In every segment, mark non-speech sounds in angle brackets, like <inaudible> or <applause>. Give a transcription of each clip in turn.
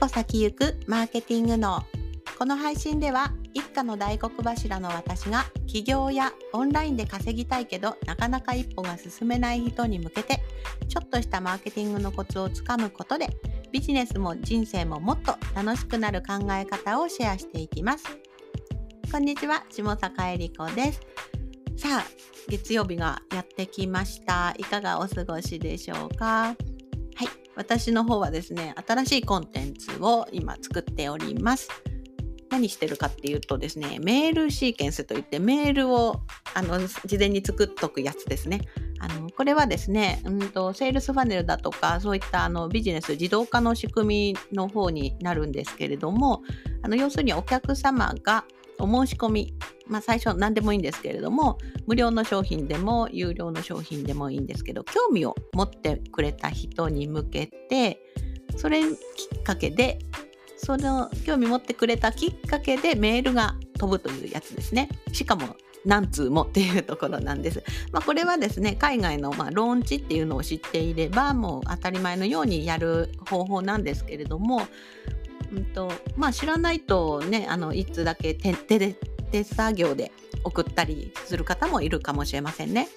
歩先行くマーケティング脳。この配信では一家の大黒柱の私が起業やオンラインで稼ぎたいけどなかなか一歩が進めない人に向けてちょっとしたマーケティングのコツをつかむことでビジネスも人生ももっと楽しくなる考え方をシェアしていきます。こんにちは下坂恵理子です。さあ月曜日がやってきました。いかがお過ごしでしょうか？はい。私の方はですね、新しいコンテンツを今作っております。何してるかっていうとですね、メールシーケンスといってメールをあの事前に作っとくやつですね。あのこれはですね、うんと、セールスファネルだとか、そういったあのビジネス自動化の仕組みの方になるんですけれども、あの要するにお客様がお申し込み、まあ、最初何でもいいんですけれども無料の商品でも有料の商品でもいいんですけど興味を持ってくれた人に向けてそれきっかけでその興味持ってくれたきっかけでメールが飛ぶというやつですね。しかも何通もっていうところなんです。まあ、これはですね海外のまあローンチっていうのを知っていればもう当たり前のようにやる方法なんですけれどもうんとまあ、知らないとねあの1通だけ手で手作業で送ったりする方もいるかもしれませんね。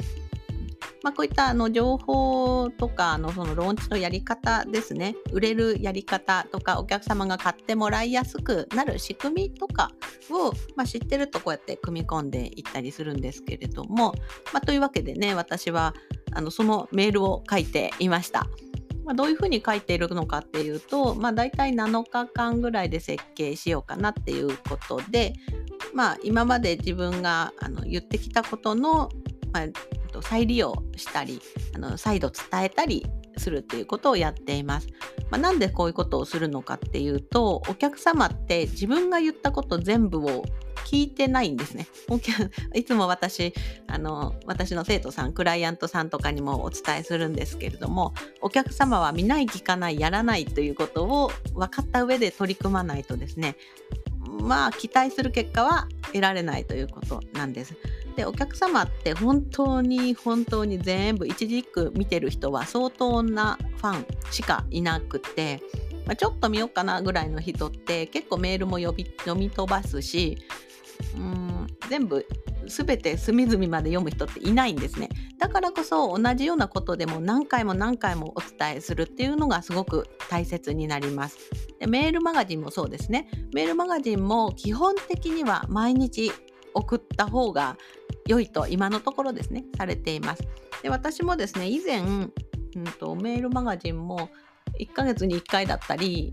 まあ、こういったあの情報とかのそのローンチのやり方ですね売れるやり方とかお客様が買ってもらいやすくなる仕組みとかを、まあ、知ってるとこうやって組み込んでいったりするんですけれども、まあ、というわけでね私はあのそのメールを書いていました。まあ、どういうふうに書いているのかっていうと、まあ、大体7日間ぐらいで設計しようかなっていうことで、まあ、今まで自分があの言ってきたことの、まあ、再利用したりあの再度伝えたりするっていうことをやっています。まあ、なんでこういうことをするのかっていうとお客様って自分が言ったこと全部を聞いてないんですね。いつも私あの私の生徒さんクライアントさんとかにもお伝えするんですけれどもお客様は見ない聞かないやらないということを分かった上で取り組まないとですねまあ期待する結果は得られないということなんです。でお客様って本当に本当に全部一軸見てる人は相当なファンしかいなくて、まあ、ちょっと見ようかなぐらいの人って結構メールも読み読み飛ばすしうん全部全て隅々まで読む人っていないんですね。だからこそ同じようなことでも何回も何回もお伝えするっていうのがすごく大切になります。でメールマガジンもそうですね。メールマガジンも基本的には毎日送った方が良いと今のところですねされています。で私もですね以前、うんと、メールマガジンも1ヶ月に1回だったり、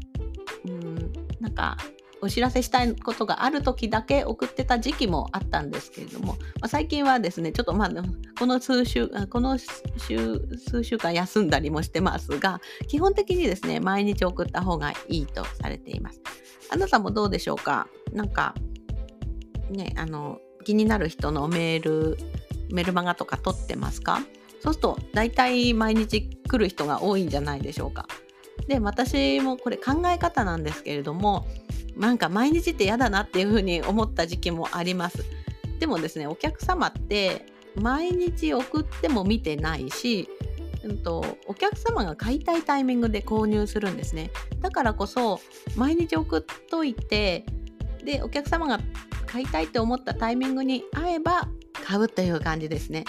うん、なんかお知らせしたいことがある時だけ送ってた時期もあったんですけれども、まあ、最近はですねちょっとまあこの数週この週数週間休んだりもしてますが基本的にですね毎日送った方がいいとされています。あなたもどうでしょうか？なんかねあの気になる人のメールメルマガとか取ってますか？そうすると大体毎日来る人が多いんじゃないでしょうかで私もこれ考え方なんですけれどもなんか毎日って嫌だなっていうふうに思った時期もあります。でもですねお客様って毎日送っても見てないし、うんと、お客様が買いたいタイミングで購入するんですね。だからこそ毎日送っといてでお客様が買いたいって思ったタイミングに合えば買うという感じですね。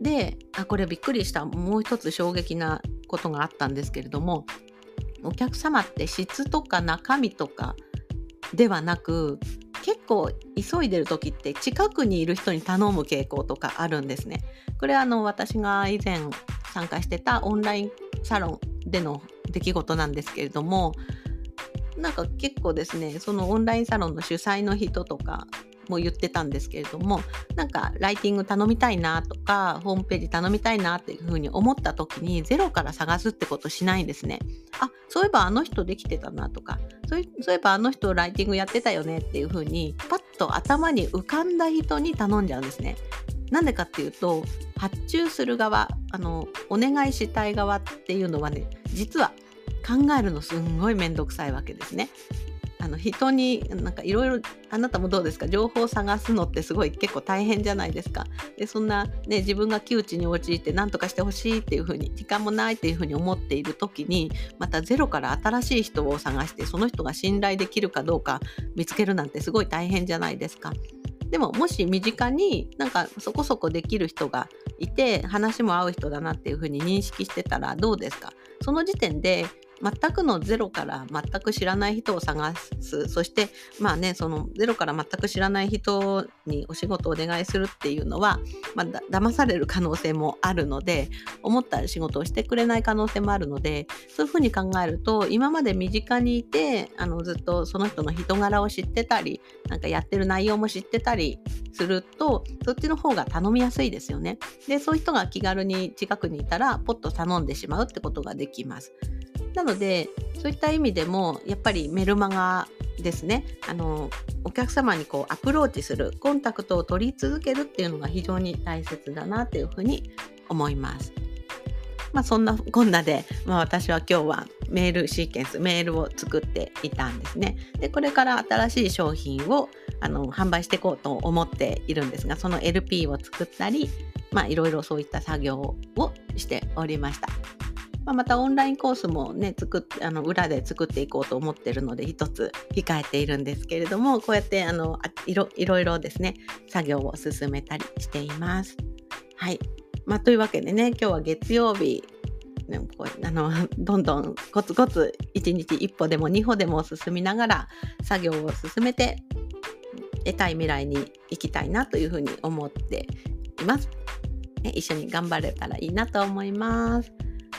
であこれびっくりしたもう一つ衝撃なことがあったんですけれどもお客様って質とか中身とかではなく結構急いでる時って近くにいる人に頼む傾向とかあるんですね。これはあの私が以前参加してたオンラインサロンでの出来事なんですけれどもなんか結構ですねそのオンラインサロンの主催の人とかも言ってたんですけれどもなんかライティング頼みたいなとかホームページ頼みたいなっていうふうに思った時にゼロから探すってことしないんですね。あそういえばあの人できてたなとかそういえばあの人ライティングやってたよねっていうふうにパッと頭に浮かんだ人に頼んじゃうんですね。なんでかっていうと発注する側あのお願いしたい側っていうのはね実は考えるのすんごいめんどくさいわけですね。あの人になんかいろいろあなたもどうですか？情報を探すのってすごい結構大変じゃないですか。でそんな、ね、自分が窮地に陥って何とかしてほしいっていうふうに時間もないっていうふうに思っている時にまたゼロから新しい人を探してその人が信頼できるかどうか見つけるなんてすごい大変じゃないですか。でももし身近になんかそこそこできる人がいて話も合う人だなっていうふうに認識してたらどうですか？その時点で全くのゼロから全く知らない人を探すそしてまあねそのゼロから全く知らない人にお仕事をお願いするっていうのは、まあ、だ騙される可能性もあるので思った仕事をしてくれない可能性もあるのでそういうふうに考えると今まで身近にいてあのずっとその人の人柄を知ってたりなんかやってる内容も知ってたりするとそっちの方が頼みやすいですよね。でそういう人が気軽に近くにいたらポッと頼んでしまうってことができます。なのでそういった意味でもやっぱりメルマガですねあのお客様にこうアプローチするコンタクトを取り続けるっていうのが非常に大切だなというふうに思います。まあ、そんなこんなで、まあ、私は今日はメールシーケンスメールを作っていたんですね。でこれから新しい商品をあの販売していこうと思っているんですがその LP を作ったり、まあ、いろいろそういった作業をしておりました。まあ、またオンラインコースもね作っあの裏で作っていこうと思ってるので一つ控えているんですけれどもこうやってあのいろいろいろですね作業を進めたりしています。はい、まあ、というわけでね今日は月曜日ね、こうあの <laughs> どんどんコツコツ1日1歩でも2歩でも進みながら作業を進めて得たい未来に行きたいなというふうに思っています。一緒に頑張れたらいいなと思います。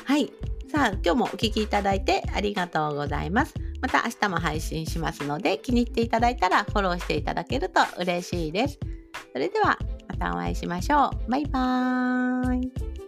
はい。さあ、今日もお聴きいただいてありがとうございます。また明日も配信しますので、気に入っていただいたらフォローしていただけると嬉しいです。それでは、またお会いしましょう。バイバーイ。